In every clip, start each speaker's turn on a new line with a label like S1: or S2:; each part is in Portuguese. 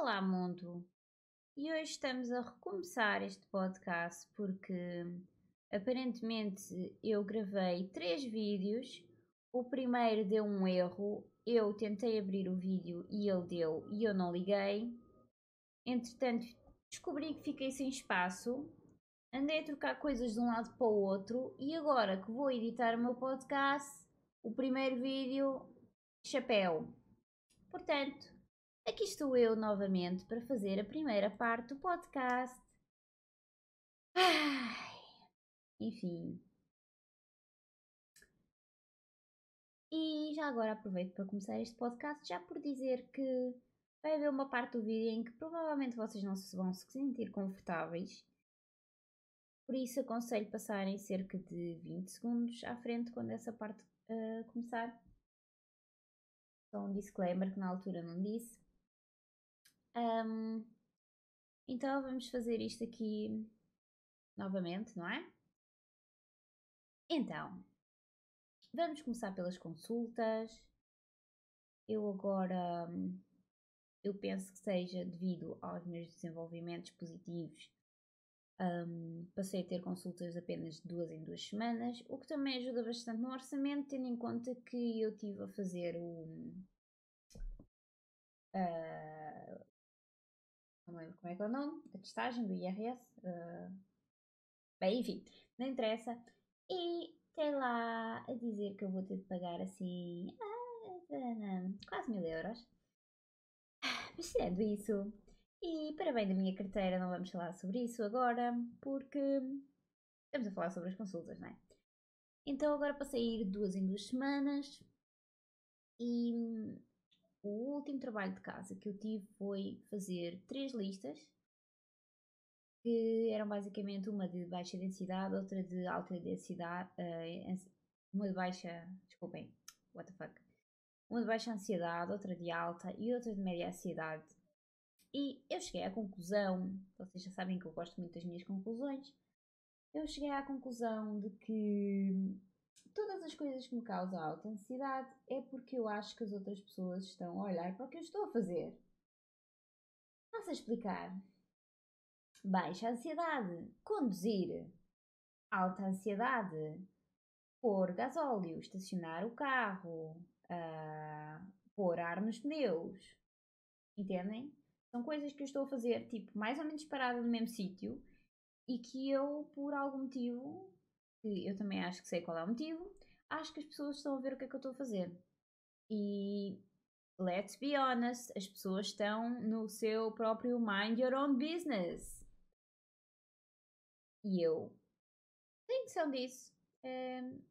S1: Olá, mundo! E hoje estamos a recomeçar este podcast porque aparentemente eu gravei três vídeos. O primeiro deu um erro, eu tentei abrir o vídeo e ele deu e eu não liguei. Entretanto, descobri que fiquei sem espaço, andei a trocar coisas de um lado para o outro e agora que vou editar o meu podcast, o primeiro vídeo, chapéu. Portanto, aqui estou eu novamente para fazer a primeira parte do podcast. Ai, enfim. E já agora aproveito para começar este podcast já por dizer que vai haver uma parte do vídeo em que provavelmente vocês não se vão se sentir confortáveis. Por isso aconselho passarem cerca de 20 segundos à frente quando essa parte uh, começar. Só um disclaimer que na altura não disse. Um, então vamos fazer isto aqui novamente, não é? Então, vamos começar pelas consultas. Eu agora, eu penso que seja devido aos meus desenvolvimentos positivos, um, passei a ter consultas apenas de duas em duas semanas, o que também ajuda bastante no orçamento, tendo em conta que eu tive a fazer o. Uh, não lembro como é que é o nome, a testagem do IRS. Uh, bem, enfim, não interessa. E tem lá a dizer que eu vou ter de pagar assim. Ah, quase mil euros. Mas tirando isso, e para bem da minha carteira, não vamos falar sobre isso agora, porque estamos a falar sobre as consultas, não é? Então agora passei a ir duas em duas semanas e o último trabalho de casa que eu tive foi fazer três listas que eram basicamente uma de baixa densidade, outra de alta densidade, uh, uma de baixa, desculpem, what the fuck, uma de baixa ansiedade, outra de alta e outra de média ansiedade. E eu cheguei à conclusão, vocês já sabem que eu gosto muito das minhas conclusões, eu cheguei à conclusão de que todas as coisas que me causam alta ansiedade é porque eu acho que as outras pessoas estão a olhar para o que eu estou a fazer. Posso explicar? Baixa ansiedade, conduzir. Alta ansiedade, pôr gasóleo, estacionar o carro, uh, pôr ar nos pneus. Entendem? São coisas que eu estou a fazer, tipo, mais ou menos parada no mesmo sítio e que eu, por algum motivo, que eu também acho que sei qual é o motivo, acho que as pessoas estão a ver o que é que eu estou a fazer. E let's be honest, as pessoas estão no seu próprio mind your own business. E eu tenho noção disso. Um,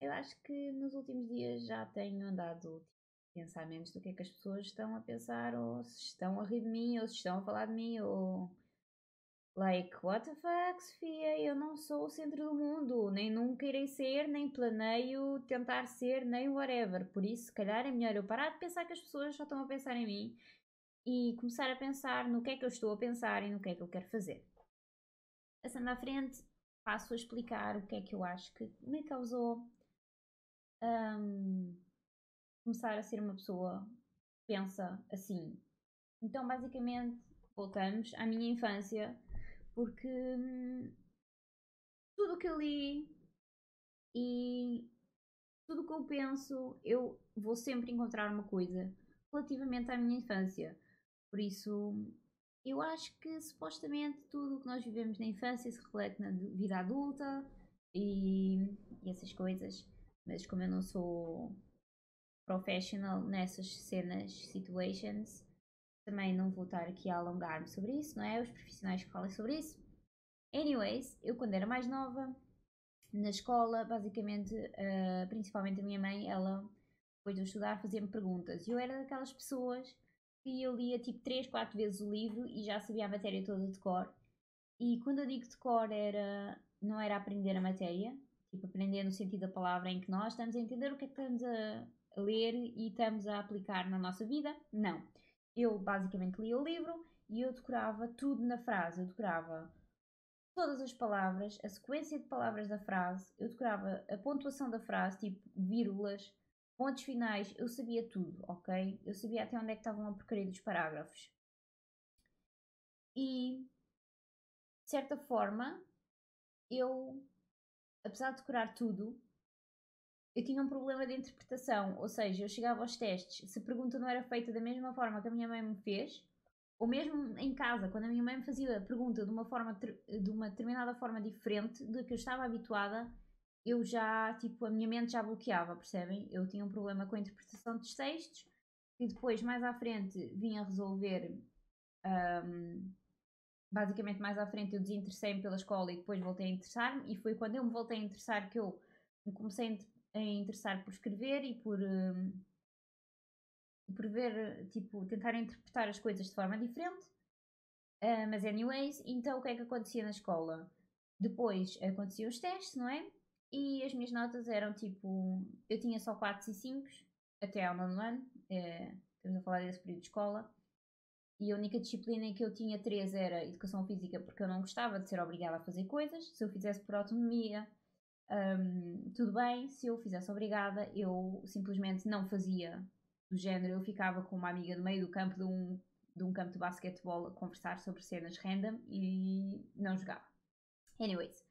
S1: eu acho que nos últimos dias já tenho andado pensamentos do que é que as pessoas estão a pensar, ou se estão a rir de mim, ou se estão a falar de mim, ou. Like, what the fuck, Sofia? Eu não sou o centro do mundo, nem nunca irei ser, nem planeio tentar ser, nem whatever. Por isso, se calhar é melhor eu parar de pensar que as pessoas só estão a pensar em mim e começar a pensar no que é que eu estou a pensar e no que é que eu quero fazer. Passando à frente, passo a explicar o que é que eu acho que me causou. Um, começar a ser uma pessoa que pensa assim. Então, basicamente, voltamos à minha infância, porque hum, tudo o que eu li e tudo o que eu penso, eu vou sempre encontrar uma coisa relativamente à minha infância. Por isso, eu acho que supostamente tudo o que nós vivemos na infância se reflete na vida adulta e, e essas coisas. Mas como eu não sou professional nessas cenas, situations. Também não vou estar aqui a alongar-me sobre isso, não é? Os profissionais que falem sobre isso. Anyways, eu quando era mais nova, na escola, basicamente, uh, principalmente a minha mãe, ela, depois de eu estudar, fazia-me perguntas. Eu era daquelas pessoas que eu lia tipo 3, 4 vezes o livro e já sabia a matéria toda de cor. E quando eu digo de cor, era, não era aprender a matéria, tipo aprender no sentido da palavra em que nós estamos a entender o que é que estamos a ler e estamos a aplicar na nossa vida. Não. Eu basicamente lia o livro e eu decorava tudo na frase. Eu decorava todas as palavras, a sequência de palavras da frase, eu decorava a pontuação da frase, tipo vírgulas, pontos finais, eu sabia tudo, ok? Eu sabia até onde é que estavam a porcaria dos parágrafos. E, de certa forma, eu, apesar de decorar tudo, eu tinha um problema de interpretação, ou seja, eu chegava aos testes, se a pergunta não era feita da mesma forma que a minha mãe me fez, ou mesmo em casa, quando a minha mãe me fazia a pergunta de uma, forma, de uma determinada forma diferente da que eu estava habituada, eu já, tipo, a minha mente já bloqueava, percebem? Eu tinha um problema com a interpretação dos textos e depois, mais à frente, vinha resolver. Um, basicamente, mais à frente, eu desinteressei-me pela escola e depois voltei a interessar-me. E foi quando eu me voltei a interessar que eu me comecei a interessar por escrever e por. Um, por ver, tipo, tentar interpretar as coisas de forma diferente. Uh, mas, anyways, então o que é que acontecia na escola? Depois aconteciam os testes, não é? E as minhas notas eram tipo. Eu tinha só 4 e 5 até ao nono ano. É, estamos a falar desse período de escola. E a única disciplina em que eu tinha 3 era Educação Física, porque eu não gostava de ser obrigada a fazer coisas. Se eu fizesse por autonomia, um, tudo bem. Se eu fizesse obrigada, eu simplesmente não fazia do género. Eu ficava com uma amiga no meio do campo de um, de um campo de basquetebol a conversar sobre cenas random e não jogava. Anyways,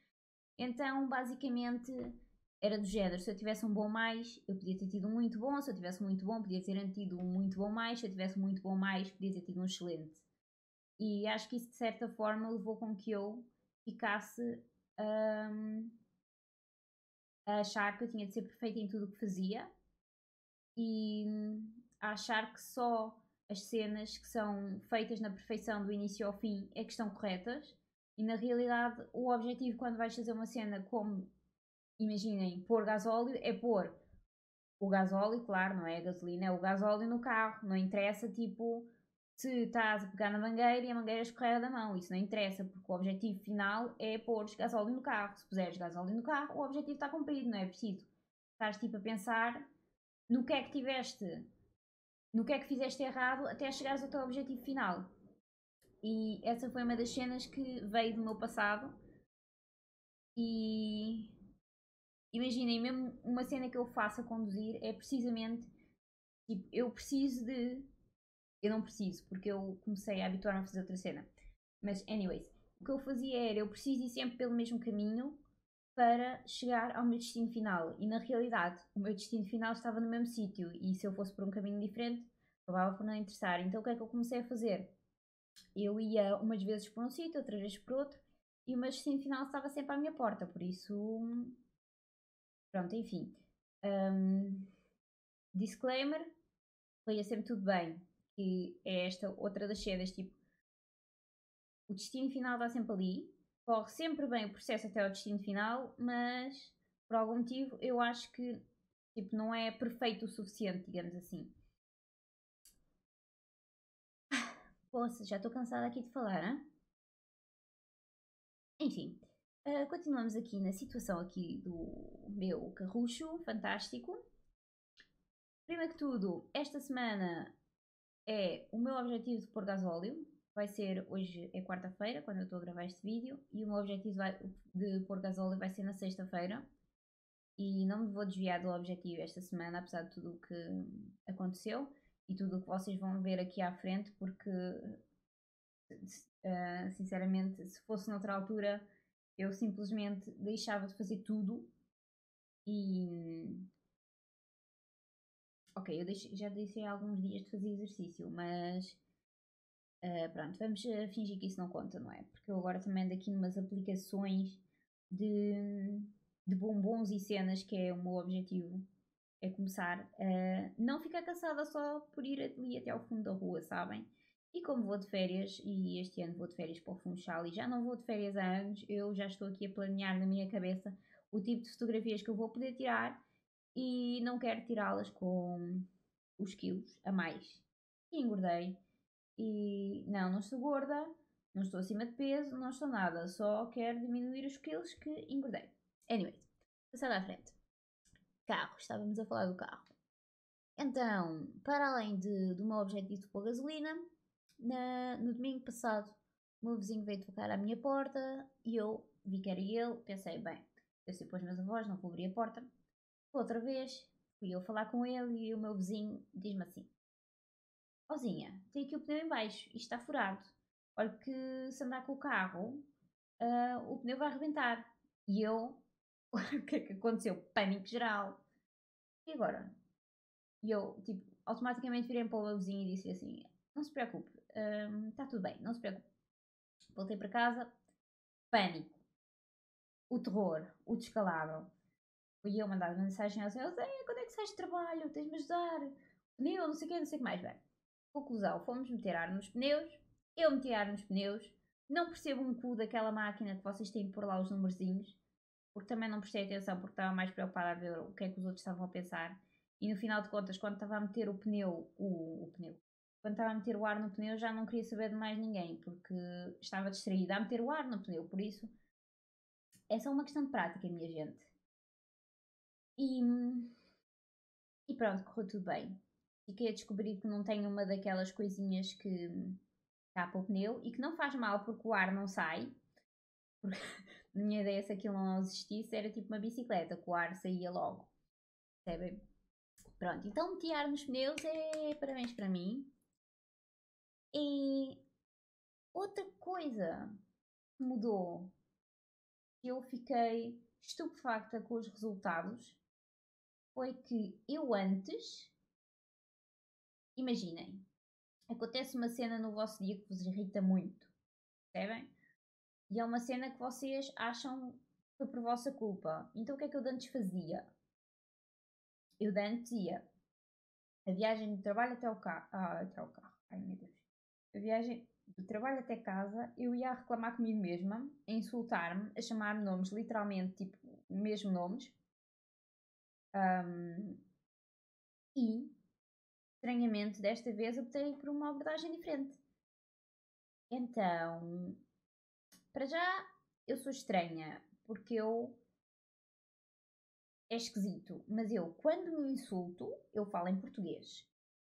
S1: então, basicamente, era do género: se eu tivesse um bom mais, eu podia ter tido um muito bom, se eu tivesse muito bom, podia ter tido um muito bom mais, se eu tivesse muito bom mais, podia ter tido um excelente. E acho que isso, de certa forma, levou com que eu ficasse um, a achar que eu tinha de ser perfeita em tudo o que fazia e a achar que só as cenas que são feitas na perfeição do início ao fim é que estão corretas e na realidade, o objetivo quando vais fazer uma cena como, imaginem, pôr gasóleo, é pôr o gasóleo, claro, não é a gasolina, é o gasóleo no carro. Não interessa, tipo, se estás a pegar na mangueira e a mangueira escorrega da mão. Isso não interessa, porque o objetivo final é pôr gasóleo no carro. Se puseres gasóleo no carro, o objetivo está cumprido, não é preciso. Estás, tipo, a pensar no que é que tiveste, no que é que fizeste errado até chegares ao teu objetivo final. E essa foi uma das cenas que veio do meu passado. E imaginem, mesmo uma cena que eu faço a conduzir é precisamente tipo, eu preciso de. Eu não preciso, porque eu comecei a habituar-me a fazer outra cena. Mas, anyways, o que eu fazia era eu preciso ir sempre pelo mesmo caminho para chegar ao meu destino final. E na realidade, o meu destino final estava no mesmo sítio. E se eu fosse por um caminho diferente, acabava por não interessar. Então o que é que eu comecei a fazer? eu ia umas vezes por um sítio, outras vezes por outro, e o meu destino final estava sempre à minha porta, por isso. Pronto, enfim. Um, disclaimer: leia sempre tudo bem, que é esta outra das cenas, tipo. O destino final está sempre ali, corre sempre bem o processo até ao destino final, mas por algum motivo eu acho que tipo, não é perfeito o suficiente, digamos assim. Poxa, já estou cansada aqui de falar, hein? Enfim, uh, continuamos aqui na situação aqui do meu carrucho fantástico. Primeiro que tudo, esta semana é o meu objetivo de pôr gasóleo. Vai ser hoje é quarta-feira, quando eu estou a gravar este vídeo, e o meu objetivo de pôr gasóleo vai ser na sexta-feira. E não me vou desviar do objetivo esta semana, apesar de tudo o que aconteceu e tudo o que vocês vão ver aqui à frente, porque uh, sinceramente, se fosse noutra altura, eu simplesmente deixava de fazer tudo e. Ok, eu deixei, já deixei alguns dias de fazer exercício, mas uh, pronto, vamos fingir que isso não conta, não é? Porque eu agora também ando aqui numas aplicações de, de bombons e cenas, que é o meu objetivo é começar a não ficar cansada só por ir ali até ao fundo da rua, sabem? E como vou de férias, e este ano vou de férias para o Funchal e já não vou de férias há anos, eu já estou aqui a planear na minha cabeça o tipo de fotografias que eu vou poder tirar e não quero tirá-las com os quilos a mais. E engordei. E não, não estou gorda, não estou acima de peso, não estou nada, só quero diminuir os quilos que engordei. Anyways, passando à frente carro, estávamos a falar do carro. Então, para além de, do meu objetivo de pôr gasolina, na, no domingo passado o meu vizinho veio tocar à minha porta e eu vi que era ele, pensei, bem, eu sei para os meus avós, não vou abrir a porta. Outra vez, fui eu falar com ele e o meu vizinho diz-me assim, Ozinha, tem aqui o pneu em baixo e está furado. olha que se andar com o carro, uh, o pneu vai arrebentar. E eu, o que é que aconteceu? Pânico geral. E agora? E eu, tipo, automaticamente virei para o meu vizinho e disse assim: Não se preocupe, está tudo bem, não se preocupe. Voltei para casa, pânico, o terror, o descalabro. E eu mandar mensagem ao seu Zé, quando é que sais de trabalho? Tens-me ajudar? Pneu, não sei o quê, não sei o que mais. Bem, conclusão, fomos meter ar nos pneus, eu meti ar nos pneus, não percebo um cu daquela máquina que vocês têm que pôr lá os numerzinhos, porque também não prestei atenção porque estava mais preocupada a ver o que é que os outros estavam a pensar. E no final de contas, quando estava a meter o pneu, o, o pneu, quando estava a meter o ar no pneu, já não queria saber de mais ninguém, porque estava distraída a meter o ar no pneu, por isso é só uma questão de prática, minha gente. E, e pronto, correu tudo bem. Fiquei a descobrir que não tenho uma daquelas coisinhas que tapa o pneu e que não faz mal porque o ar não sai. Porque a minha ideia, se aquilo não existisse, era tipo uma bicicleta, que o ar saía logo. Percebem? Pronto, então meter nos pneus é parabéns para mim. E outra coisa que mudou, eu fiquei estupefacta com os resultados, foi que eu antes, imaginem, acontece uma cena no vosso dia que vos irrita muito, percebem? E é uma cena que vocês acham que por vossa culpa. Então o que é que eu antes fazia? Eu antes ia a viagem do trabalho até o carro. Ah, até o carro. Ai meu Deus. A viagem do trabalho até casa, eu ia reclamar comigo mesma, a insultar-me, a chamar-me nomes, literalmente, tipo, mesmo nomes. Um, e, estranhamente, desta vez optei por uma abordagem diferente. Então, para já, eu sou estranha, porque eu é esquisito, mas eu, quando me insulto, eu falo em português.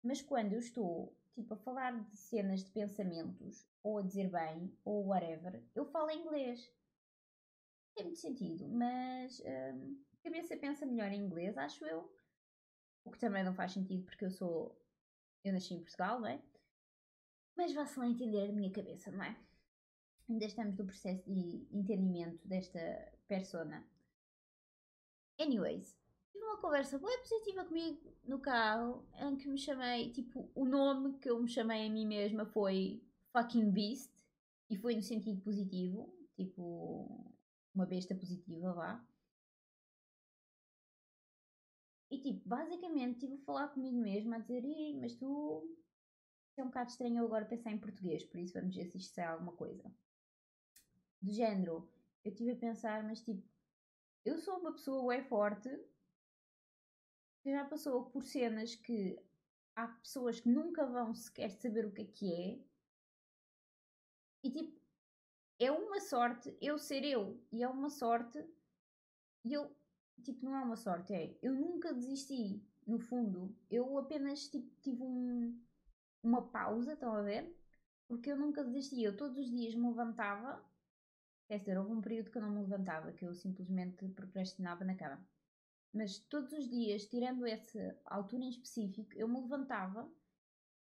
S1: Mas quando eu estou, tipo, a falar de cenas de pensamentos, ou a dizer bem, ou whatever, eu falo em inglês. Tem muito sentido, mas a cabeça pensa melhor em inglês, acho eu. O que também não faz sentido porque eu sou. Eu nasci em Portugal, não é? Mas vá-se lá entender a minha cabeça, não é? Ainda estamos no processo de entendimento desta persona. Anyways, tive uma conversa bem positiva comigo no carro, em que me chamei, tipo, o nome que eu me chamei a mim mesma foi fucking beast, e foi no sentido positivo, tipo, uma besta positiva, vá. E tipo, basicamente tive a falar comigo mesma a dizer, mas tu é um bocado estranho eu agora pensar em português, por isso vamos ver se isto é alguma coisa. Do género, eu tive a pensar, mas tipo, eu sou uma pessoa é forte que já passou por cenas que há pessoas que nunca vão sequer saber o que é que é. E tipo, é uma sorte eu ser eu. E é uma sorte. Eu, tipo, não é uma sorte, é. Eu nunca desisti, no fundo. Eu apenas tipo, tive um, uma pausa, estão a ver? Porque eu nunca desisti. Eu todos os dias me levantava Quer dizer, houve um período que eu não me levantava, que eu simplesmente procrastinava na cama. Mas todos os dias, tirando essa altura em específico, eu me levantava,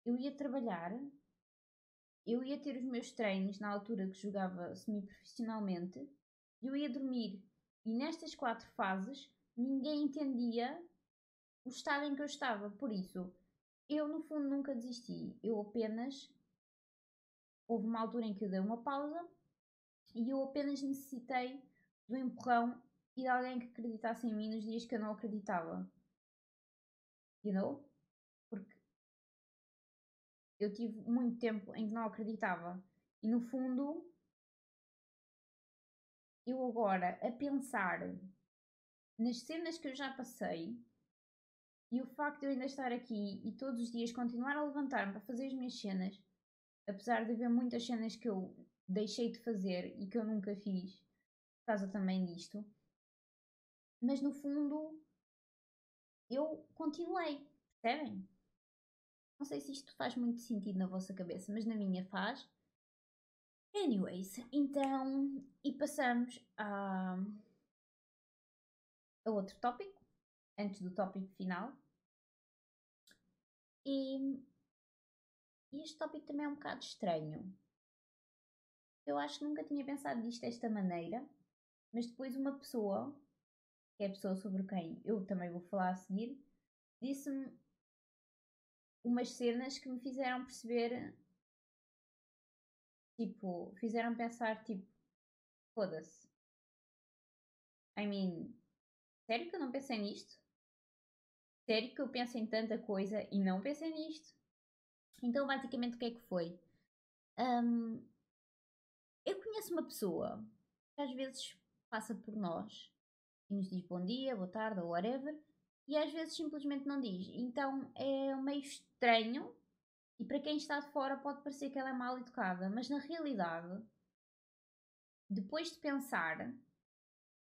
S1: eu ia trabalhar, eu ia ter os meus treinos na altura que jogava semi-profissionalmente, eu ia dormir. E nestas quatro fases, ninguém entendia o estado em que eu estava. Por isso, eu no fundo nunca desisti. Eu apenas. Houve uma altura em que eu dei uma pausa e eu apenas necessitei do empurrão e de alguém que acreditasse em mim nos dias que eu não acreditava. You know? Porque eu tive muito tempo em que não acreditava. E no fundo, eu agora a pensar nas cenas que eu já passei e o facto de eu ainda estar aqui e todos os dias continuar a levantar-me para fazer as minhas cenas, apesar de haver muitas cenas que eu deixei de fazer e que eu nunca fiz por causa também disto. Mas no fundo eu continuei, percebem? Não sei se isto faz muito sentido na vossa cabeça, mas na minha faz. Anyways, então, e passamos a, a outro tópico, antes do tópico final. E, e este tópico também é um bocado estranho, eu acho que nunca tinha pensado disto desta maneira, mas depois uma pessoa, que é a pessoa sobre quem eu também vou falar a seguir, disse-me umas cenas que me fizeram perceber, tipo, fizeram pensar, tipo, foda-se. I mean, sério que eu não pensei nisto? Sério que eu penso em tanta coisa e não pensei nisto? Então, basicamente, o que é que foi? Um, eu conheço uma pessoa que às vezes passa por nós e nos diz bom dia, boa tarde ou whatever, e às vezes simplesmente não diz. Então é meio estranho e para quem está de fora pode parecer que ela é mal educada, mas na realidade, depois de pensar,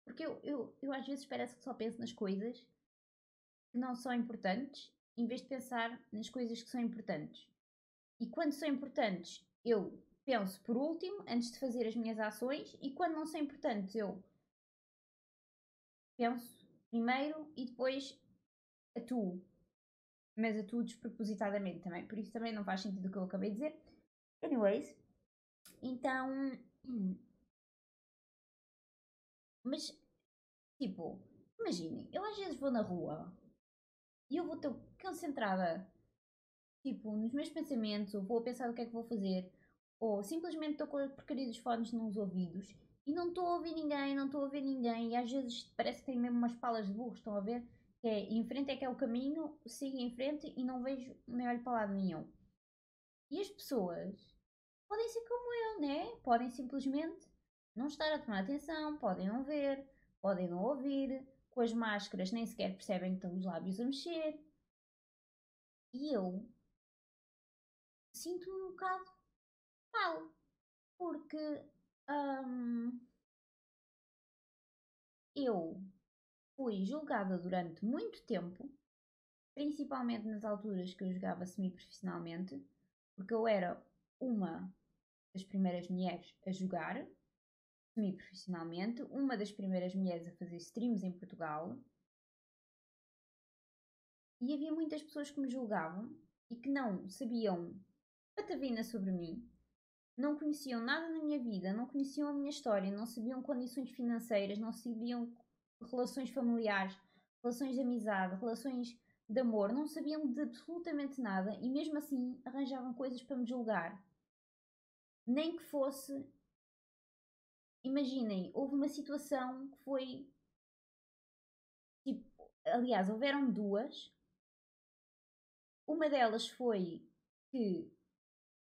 S1: porque eu, eu, eu às vezes parece que só penso nas coisas que não são importantes, em vez de pensar nas coisas que são importantes. E quando são importantes, eu penso por último, antes de fazer as minhas ações, e quando não são importantes, eu penso primeiro e depois atuo. Mas atuo despropositadamente também, por isso também não faz sentido o que eu acabei de dizer. Anyways, então. Mas, tipo, imaginem, eu às vezes vou na rua e eu vou estar concentrada, tipo, nos meus pensamentos, ou vou a pensar o que é que vou fazer, ou simplesmente estou com a porcaria dos fones nos ouvidos e não estou a ouvir ninguém, não estou a ouvir ninguém, e às vezes parece que tem mesmo umas palas de burro, estão a ver? Que é, em frente é que é o caminho, sigo em frente e não vejo nem olho para lado nenhum. E as pessoas podem ser como eu, né? Podem simplesmente não estar a tomar atenção, podem não ver, podem não ouvir, com as máscaras nem sequer percebem que estão os lábios a mexer. E eu sinto-me um bocado mal, porque hum, eu fui julgada durante muito tempo, principalmente nas alturas que eu jogava semi-profissionalmente, porque eu era uma das primeiras mulheres a jogar semi-profissionalmente, uma das primeiras mulheres a fazer streams em Portugal. E havia muitas pessoas que me julgavam e que não sabiam patavina sobre mim, não conheciam nada da minha vida, não conheciam a minha história, não sabiam condições financeiras, não sabiam relações familiares, relações de amizade, relações de amor, não sabiam de absolutamente nada e mesmo assim arranjavam coisas para me julgar. Nem que fosse. Imaginem, houve uma situação que foi. Tipo, aliás, houveram duas. Uma delas foi que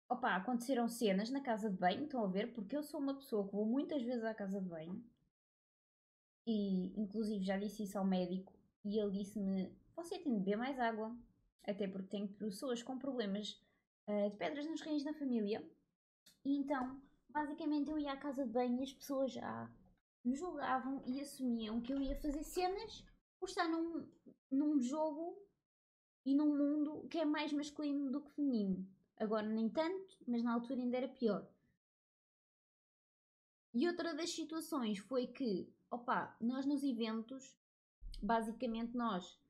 S1: opa, aconteceram cenas na casa de banho, estão a ver? Porque eu sou uma pessoa que vou muitas vezes à casa de banho e, inclusive, já disse isso ao médico e ele disse-me: Você tem de beber mais água, até porque tenho pessoas com problemas uh, de pedras nos rins na família. E então, basicamente, eu ia à casa de banho e as pessoas já me julgavam e assumiam que eu ia fazer cenas por estar num, num jogo e num mundo que é mais masculino do que feminino. Agora nem tanto, mas na altura ainda era pior. E outra das situações foi que, opa, nós nos eventos, basicamente nós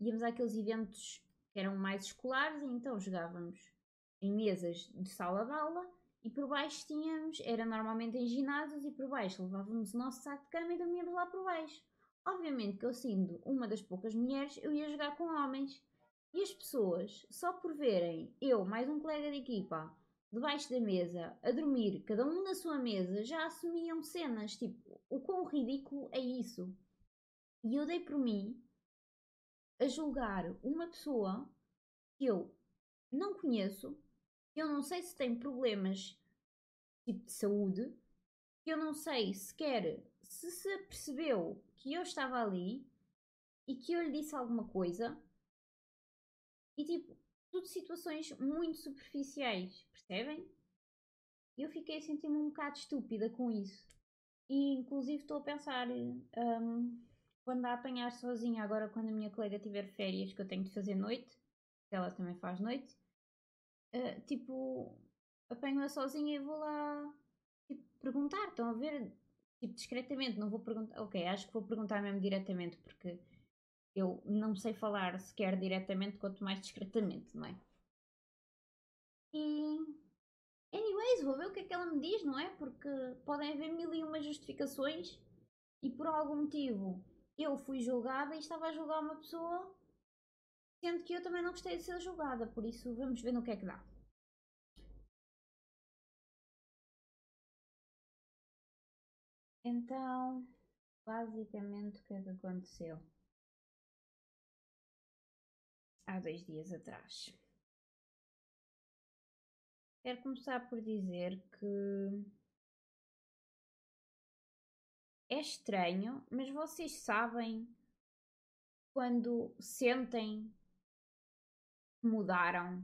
S1: íamos àqueles eventos que eram mais escolares e então jogávamos em mesas de sala de aula e por baixo tínhamos, era normalmente em ginásios e por baixo levávamos o nosso saco de cama e dormíamos lá por baixo. Obviamente que eu sendo uma das poucas mulheres, eu ia jogar com homens. E as pessoas, só por verem eu mais um colega de equipa debaixo da mesa a dormir, cada um na sua mesa, já assumiam cenas. Tipo, o quão ridículo é isso? E eu dei por mim a julgar uma pessoa que eu não conheço, que eu não sei se tem problemas tipo de saúde, que eu não sei sequer se se apercebeu que eu estava ali e que eu lhe disse alguma coisa e tipo, tudo situações muito superficiais, percebem? Eu fiquei a sentir-me um bocado estúpida com isso. E inclusive estou a pensar um, quando a apanhar sozinha, agora quando a minha colega tiver férias, que eu tenho de fazer noite, que ela também faz noite, uh, tipo, apanho-a sozinha e vou lá tipo, perguntar, estão a ver? Tipo, discretamente, não vou perguntar. Ok, acho que vou perguntar mesmo diretamente, porque eu não sei falar sequer diretamente, quanto mais discretamente, não é? E. Anyways, vou ver o que é que ela me diz, não é? Porque podem haver mil e uma justificações e por algum motivo eu fui julgada e estava a julgar uma pessoa, sendo que eu também não gostei de ser julgada, por isso vamos ver no que é que dá. Então, basicamente, o que é que aconteceu? Há dois dias atrás. Quero começar por dizer que é estranho, mas vocês sabem quando sentem que mudaram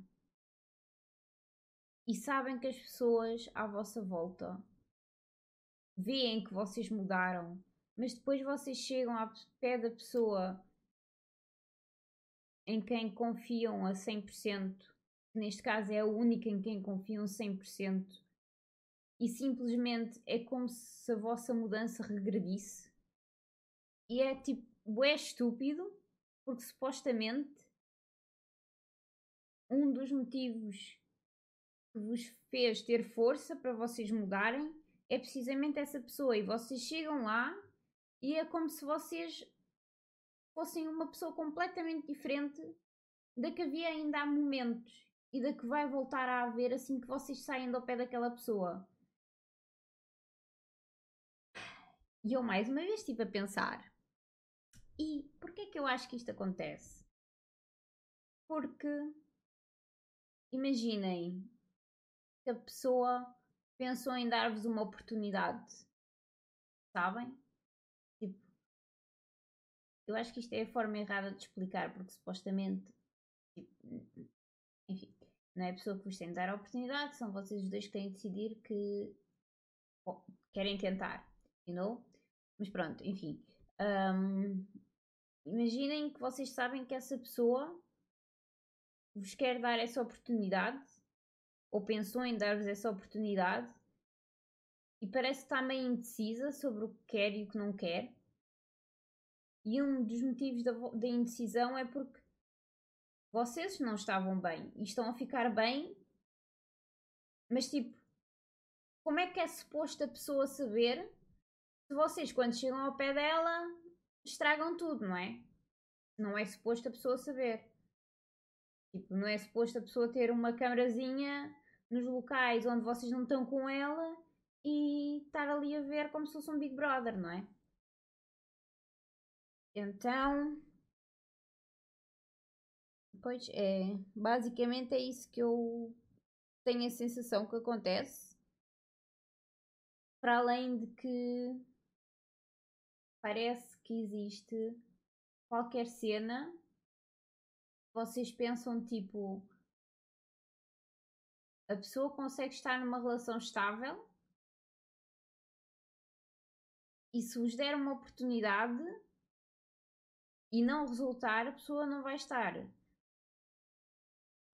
S1: e sabem que as pessoas à vossa volta veem que vocês mudaram, mas depois vocês chegam ao pé da pessoa em quem confiam a 100%, que neste caso é a única em quem confiam 100%, e simplesmente é como se a vossa mudança regredisse. E é tipo, é estúpido, porque supostamente um dos motivos que vos fez ter força para vocês mudarem é precisamente essa pessoa. E vocês chegam lá e é como se vocês fossem uma pessoa completamente diferente da que havia ainda há momentos e da que vai voltar a haver assim que vocês saem do pé daquela pessoa. E eu mais uma vez estive a pensar: e porquê é que eu acho que isto acontece? Porque imaginem que a pessoa pensou em dar-vos uma oportunidade, sabem? Eu acho que isto é a forma errada de explicar, porque supostamente, tipo, enfim, não é a pessoa que vos tem de dar a oportunidade, são vocês os dois que têm de decidir que querem tentar, you know? Mas pronto, enfim. Um, imaginem que vocês sabem que essa pessoa vos quer dar essa oportunidade ou pensou em dar-vos essa oportunidade e parece que está meio indecisa sobre o que quer e o que não quer. E um dos motivos da, da indecisão é porque vocês não estavam bem e estão a ficar bem, mas tipo, como é que é suposto a pessoa saber se vocês, quando chegam ao pé dela, estragam tudo, não é? Não é suposto a pessoa saber. Tipo, não é suposto a pessoa ter uma câmerazinha nos locais onde vocês não estão com ela e estar ali a ver como se fosse um Big Brother, não é? Então. Pois é, basicamente é isso que eu tenho a sensação que acontece. Para além de que parece que existe qualquer cena, vocês pensam tipo a pessoa consegue estar numa relação estável e se vos der uma oportunidade e não resultar, a pessoa não vai estar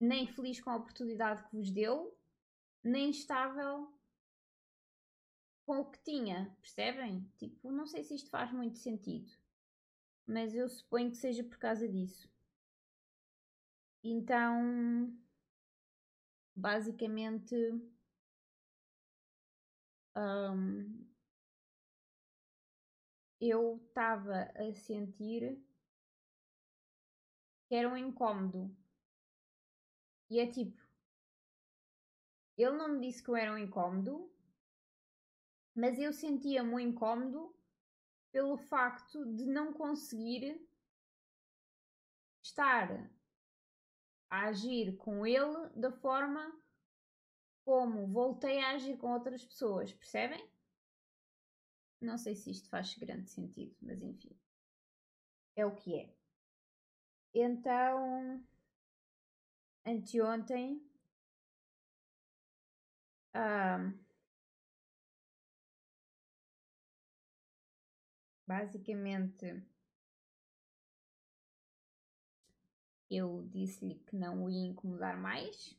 S1: nem feliz com a oportunidade que vos deu, nem estável com o que tinha, percebem? Tipo, não sei se isto faz muito sentido, mas eu suponho que seja por causa disso. Então, basicamente, um, eu estava a sentir que era um incómodo. E é tipo, ele não me disse que eu era um incómodo, mas eu sentia-me um incómodo pelo facto de não conseguir estar a agir com ele da forma como voltei a agir com outras pessoas, percebem? Não sei se isto faz grande sentido, mas enfim. É o que é. Então, anteontem, um, basicamente eu disse-lhe que não o ia incomodar mais.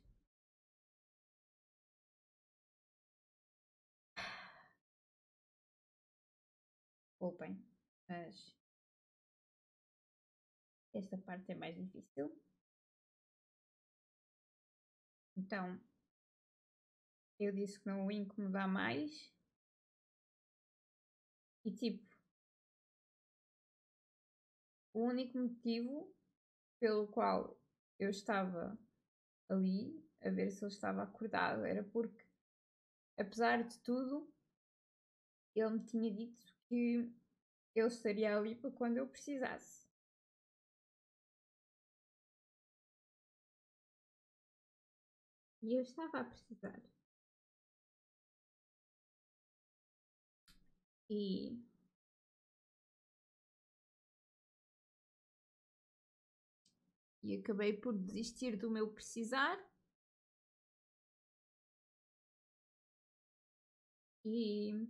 S1: Desculpem, mas esta parte é mais difícil. Então, eu disse que não o incomodar mais. E tipo, o único motivo pelo qual eu estava ali a ver se ele estava acordado era porque, apesar de tudo, ele me tinha dito que ele estaria ali para quando eu precisasse. E eu estava a precisar. E e acabei por desistir do meu precisar. E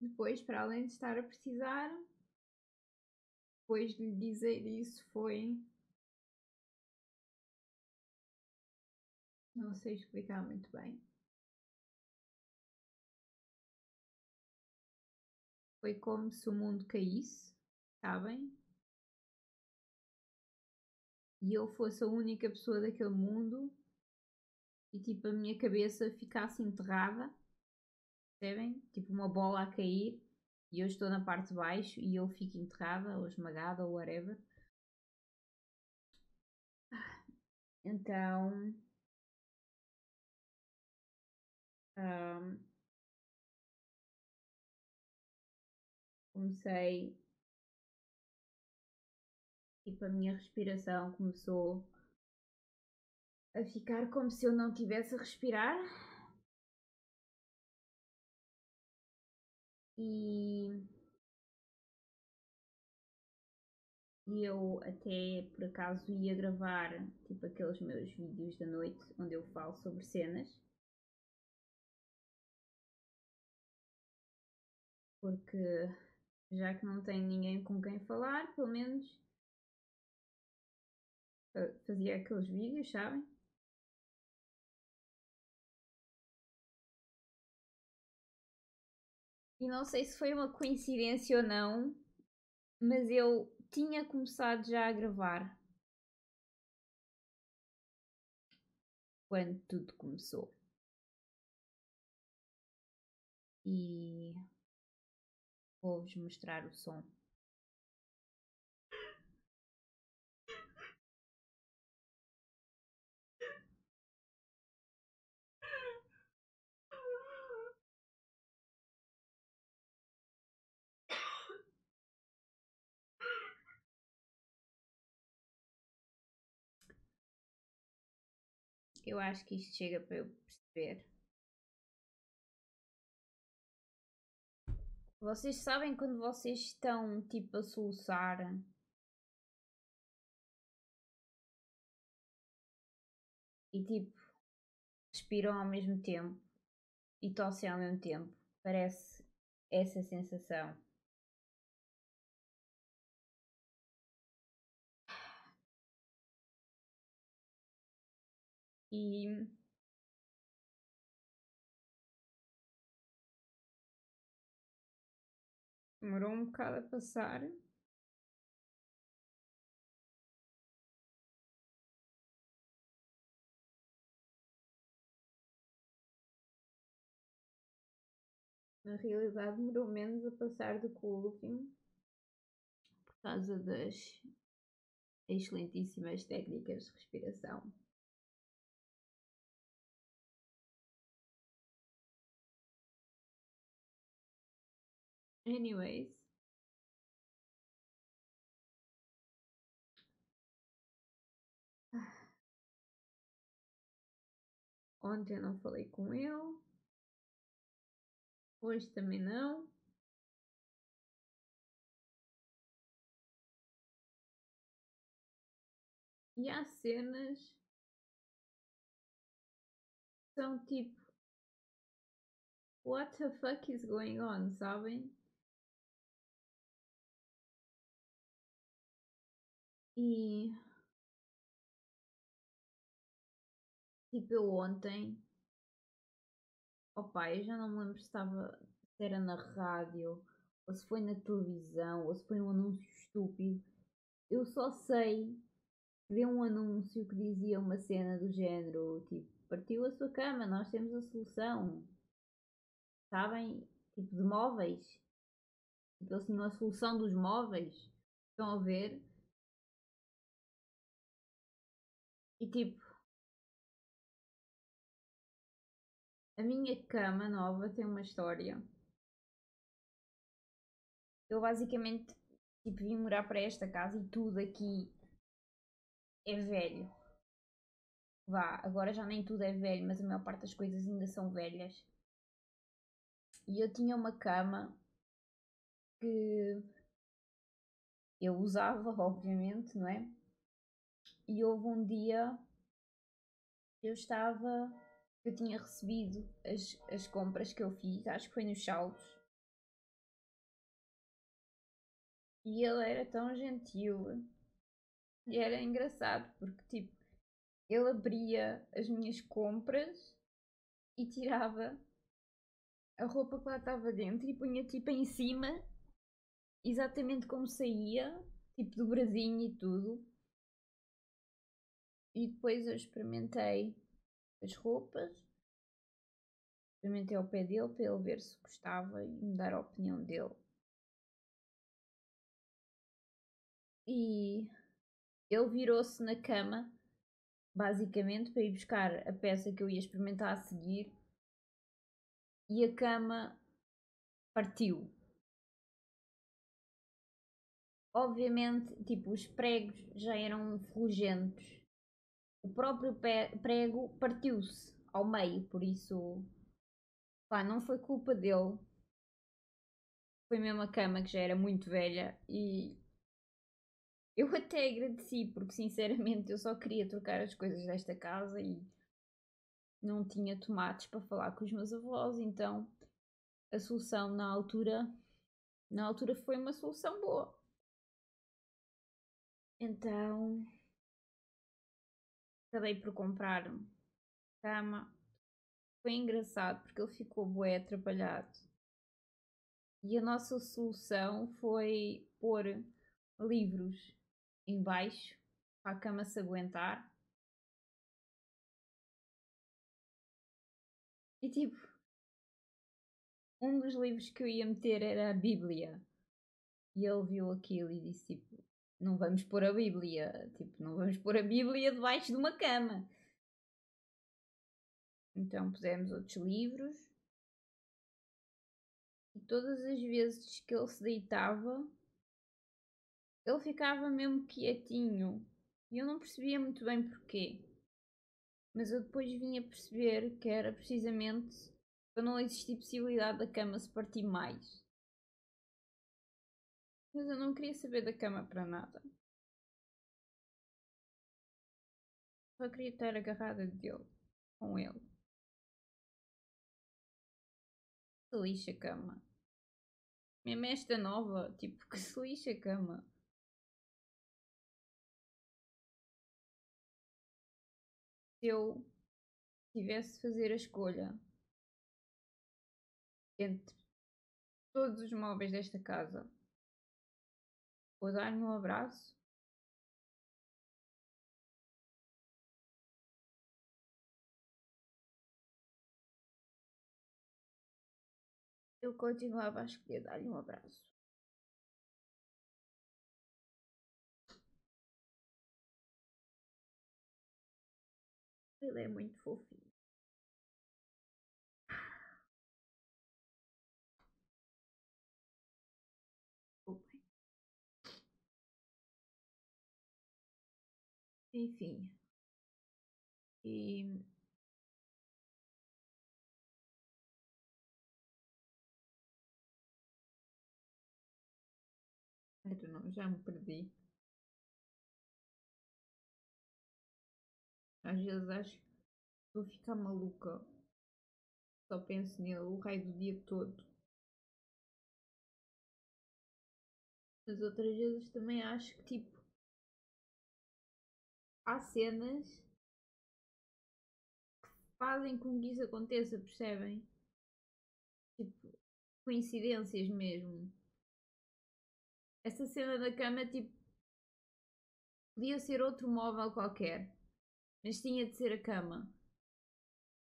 S1: depois, para além de estar a precisar, depois de lhe dizer isso foi. Não sei explicar muito bem. Foi como se o mundo caísse, sabem? E eu fosse a única pessoa daquele mundo e tipo a minha cabeça ficasse enterrada, percebem? Tipo uma bola a cair e eu estou na parte de baixo e eu fico enterrada ou esmagada ou whatever. Então. Um, comecei. Tipo, a minha respiração começou a ficar como se eu não tivesse a respirar. E, e eu até por acaso ia gravar tipo aqueles meus vídeos da noite onde eu falo sobre cenas. Porque já que não tenho ninguém com quem falar, pelo menos fazia aqueles vídeos, sabem? E não sei se foi uma coincidência ou não, mas eu tinha começado já a gravar quando tudo começou. E vou-vos mostrar o som. Eu acho que isto chega para eu perceber. Vocês sabem quando vocês estão tipo a soluçar e tipo respiram ao mesmo tempo e tossem ao mesmo tempo. Parece essa sensação. E demorou um bocado a passar. Na realidade demorou menos a passar do que o último por causa das excelentíssimas técnicas de respiração. Anyways. Ontem não falei com ele. Hoje também não. E há cenas são tipo What the fuck is going on, sabem? E tipo eu ontem, opa, eu já não me lembro se estava se era na rádio, ou se foi na televisão, ou se foi um anúncio estúpido. Eu só sei que deu um anúncio que dizia uma cena do género, tipo, partiu a sua cama, nós temos a solução. Sabem? Tipo, de móveis. Tipo, tinham a solução dos móveis. Estão a ver? E tipo, a minha cama nova tem uma história. Eu basicamente tipo, vim morar para esta casa e tudo aqui é velho. Vá, agora já nem tudo é velho, mas a maior parte das coisas ainda são velhas. E eu tinha uma cama que eu usava, obviamente, não é? E houve um dia eu estava. Eu tinha recebido as, as compras que eu fiz, acho que foi nos saldos. E ele era tão gentil. E era engraçado, porque tipo, ele abria as minhas compras e tirava a roupa que lá estava dentro e punha tipo em cima, exatamente como saía, tipo do brasinho e tudo. E depois eu experimentei as roupas, experimentei ao pé dele para ele ver se gostava e me dar a opinião dele. E ele virou-se na cama, basicamente, para ir buscar a peça que eu ia experimentar a seguir, e a cama partiu. Obviamente, tipo, os pregos já eram fugentos o próprio prego partiu-se ao meio, por isso pá, não foi culpa dele. Foi mesmo a cama que já era muito velha e eu até agradeci porque sinceramente eu só queria trocar as coisas desta casa e não tinha tomates para falar com os meus avós, então a solução na altura na altura foi uma solução boa. Então acabei por comprar cama. Foi engraçado porque ele ficou bué atrapalhado. E a nossa solução foi pôr livros em baixo para a cama se aguentar. E tipo, um dos livros que eu ia meter era a Bíblia. E ele viu aquilo e disse tipo, não vamos pôr a Bíblia, tipo, não vamos pôr a Bíblia debaixo de uma cama. Então pusemos outros livros. E todas as vezes que ele se deitava, ele ficava mesmo quietinho. E eu não percebia muito bem porquê. Mas eu depois vinha perceber que era precisamente para não existir possibilidade da cama se partir mais. Mas eu não queria saber da cama para nada. Só queria estar agarrada dele, com ele. Se lixa a cama. Mesmo esta nova, tipo, que se lixa a cama. Se eu tivesse de fazer a escolha entre todos os móveis desta casa Vou dar-lhe um abraço. Eu continuava a escolher dar-lhe um abraço. Ele é muito fofinho. Enfim. E não, já me perdi. Às vezes acho que vou ficar maluca. Só penso nele o raio do dia todo. Mas outras vezes também acho que tipo há cenas que fazem com que isso aconteça, percebem? Tipo, coincidências mesmo. Essa cena da cama, tipo, podia ser outro móvel qualquer, mas tinha de ser a cama.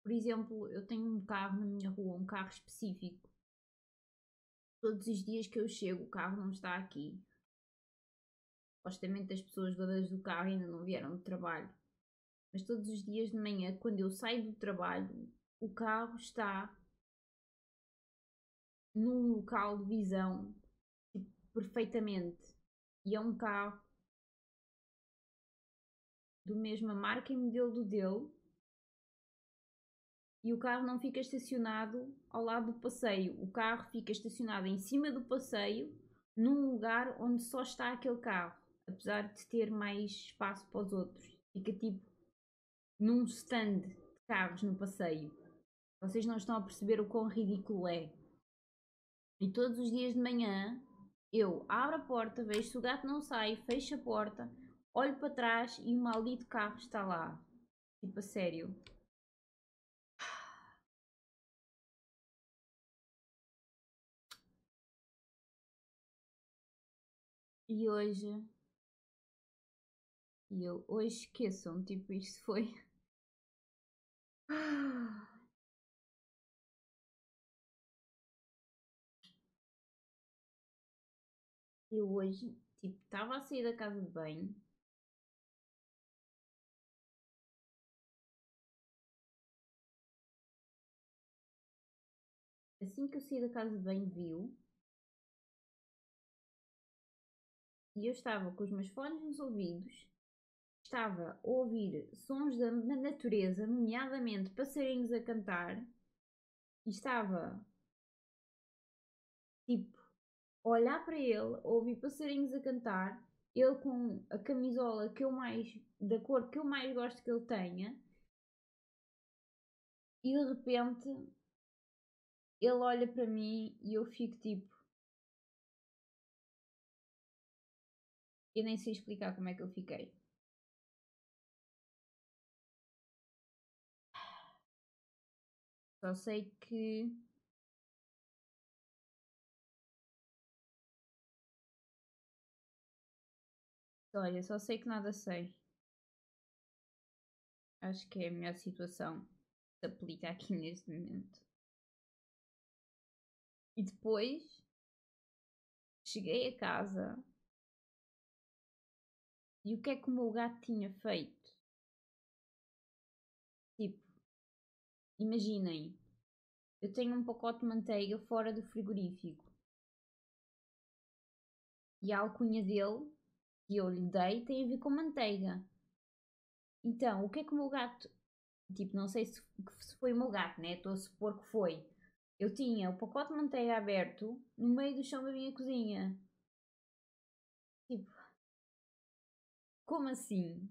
S1: por exemplo, eu tenho um carro na minha rua, um carro específico. Todos os dias que eu chego, o carro não está aqui. Supostamente as pessoas donas do carro ainda não vieram do trabalho. Mas todos os dias de manhã, quando eu saio do trabalho, o carro está num local de visão tipo, perfeitamente. E é um carro do mesma marca e modelo do dele. E o carro não fica estacionado ao lado do passeio. O carro fica estacionado em cima do passeio, num lugar onde só está aquele carro. Apesar de ter mais espaço para os outros. Fica tipo num stand de carros no passeio. Vocês não estão a perceber o quão ridículo é. E todos os dias de manhã eu abro a porta, vejo se o gato não sai, fecho a porta, olho para trás e o maldito carro está lá. Tipo, a sério. E hoje. E eu hoje esqueçam, tipo, isto foi. Eu hoje, tipo, estava a sair da casa de banho. Assim que eu saí da casa de banho, viu. E eu estava com os meus fones nos ouvidos, estava a ouvir sons da natureza, nomeadamente passarinhos a cantar, e estava tipo olhar para ele, ouvir passarinhos a cantar, ele com a camisola que eu mais, da cor que eu mais gosto que ele tenha, e de repente ele olha para mim e eu fico tipo. Eu nem sei explicar como é que eu fiquei. Só sei que Olha, só sei que nada sei. Acho que é a melhor situação que se aplica aqui neste momento. E depois cheguei a casa e o que é que o meu gato tinha feito? Imaginem, eu tenho um pacote de manteiga fora do frigorífico e a alcunha dele que eu lhe dei tem a ver com manteiga. Então, o que é que o meu gato. Tipo, não sei se, se foi o meu gato, né? Estou a supor que foi. Eu tinha o pacote de manteiga aberto no meio do chão da minha cozinha. Tipo. Como assim?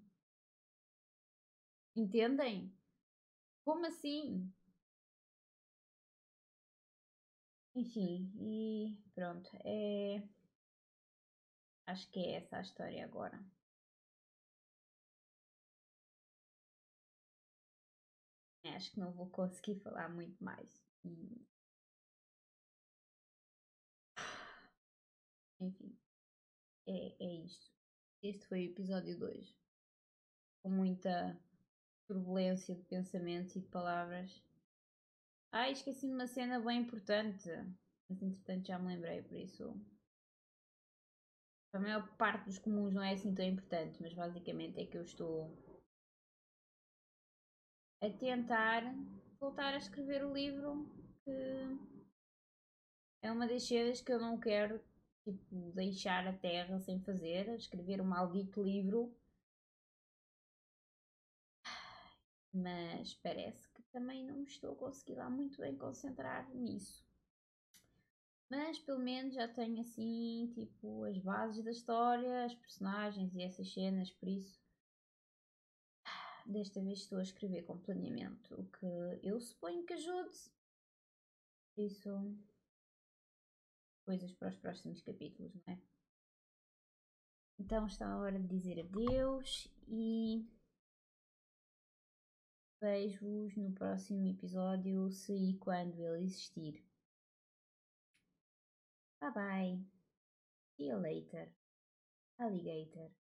S1: Entendem? Como assim? Enfim, e pronto. É. Acho que é essa a história agora. Acho que não vou conseguir falar muito mais. Enfim, é, é isto. Este foi o episódio 2. Com muita turbulência de pensamentos e de palavras. Ah, esqueci de uma cena bem importante. Mas entretanto já me lembrei, por isso a maior parte dos comuns não é assim tão importante, mas basicamente é que eu estou a tentar voltar a escrever o livro que é uma das cenas que eu não quero tipo, deixar a terra sem fazer, escrever um maldito livro. Mas parece que também não estou a conseguir lá muito bem concentrar nisso. Mas pelo menos já tenho assim, tipo, as bases da história, as personagens e essas cenas, por isso desta vez estou a escrever com planeamento, o que eu suponho que ajude. Por isso, coisas para os próximos capítulos, não é? Então está a hora de dizer adeus e vejo-vos no próximo episódio, se e quando ele existir. Bye bye. See you later. Alligator.